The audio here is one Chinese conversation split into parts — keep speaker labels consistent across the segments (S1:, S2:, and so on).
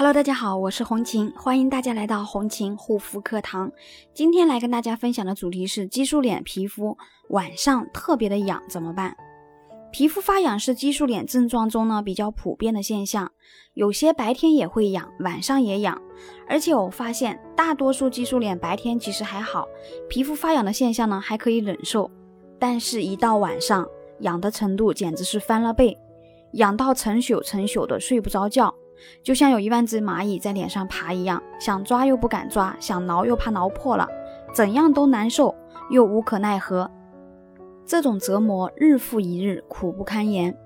S1: Hello，大家好，我是红琴，欢迎大家来到红琴护肤课堂。今天来跟大家分享的主题是激素脸皮肤晚上特别的痒怎么办？皮肤发痒是激素脸症状中呢比较普遍的现象，有些白天也会痒，晚上也痒。而且我发现大多数激素脸白天其实还好，皮肤发痒的现象呢还可以忍受，但是一到晚上，痒的程度简直是翻了倍，痒到成宿成宿的睡不着觉。就像有一万只蚂蚁在脸上爬一样，想抓又不敢抓，想挠又怕挠破了，怎样都难受，又无可奈何。这种折磨日复一日，苦不堪言。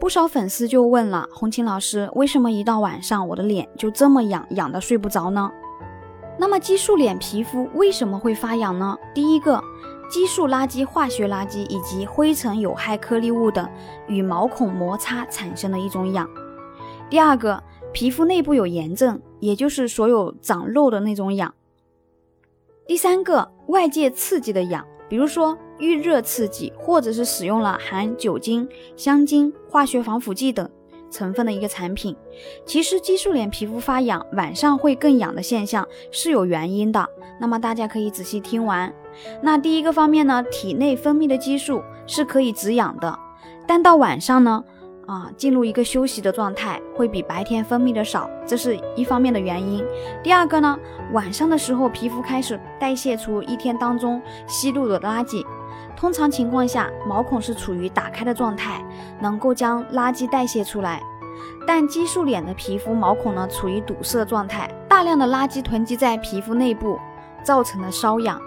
S1: 不少粉丝就问了红琴老师，为什么一到晚上我的脸就这么痒，痒的睡不着呢？那么激素脸皮肤为什么会发痒呢？第一个，激素垃圾、化学垃圾以及灰尘、有害颗粒物等与毛孔摩擦产生的一种痒。第二个，皮肤内部有炎症，也就是所有长肉的那种痒。第三个，外界刺激的痒，比如说遇热刺激，或者是使用了含酒精、香精、化学防腐剂等成分的一个产品。其实激素脸皮肤发痒，晚上会更痒的现象是有原因的。那么大家可以仔细听完。那第一个方面呢，体内分泌的激素是可以止痒的，但到晚上呢？啊，进入一个休息的状态会比白天分泌的少，这是一方面的原因。第二个呢，晚上的时候皮肤开始代谢出一天当中吸入的垃圾。通常情况下，毛孔是处于打开的状态，能够将垃圾代谢出来。但激素脸的皮肤毛孔呢，处于堵塞状态，大量的垃圾囤积在皮肤内部，造成了瘙痒。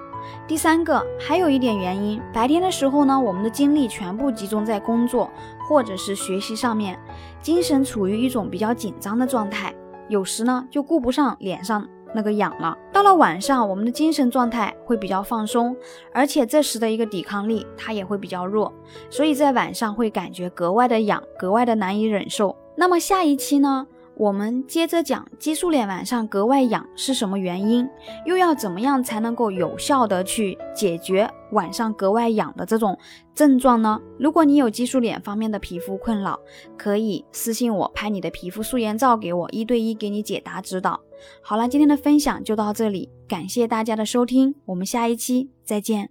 S1: 第三个，还有一点原因，白天的时候呢，我们的精力全部集中在工作或者是学习上面，精神处于一种比较紧张的状态，有时呢就顾不上脸上那个痒了。到了晚上，我们的精神状态会比较放松，而且这时的一个抵抗力它也会比较弱，所以在晚上会感觉格外的痒，格外的难以忍受。那么下一期呢？我们接着讲激素脸晚上格外痒是什么原因，又要怎么样才能够有效的去解决晚上格外痒的这种症状呢？如果你有激素脸方面的皮肤困扰，可以私信我拍你的皮肤素颜照给我，一对一给你解答指导。好了，今天的分享就到这里，感谢大家的收听，我们下一期再见。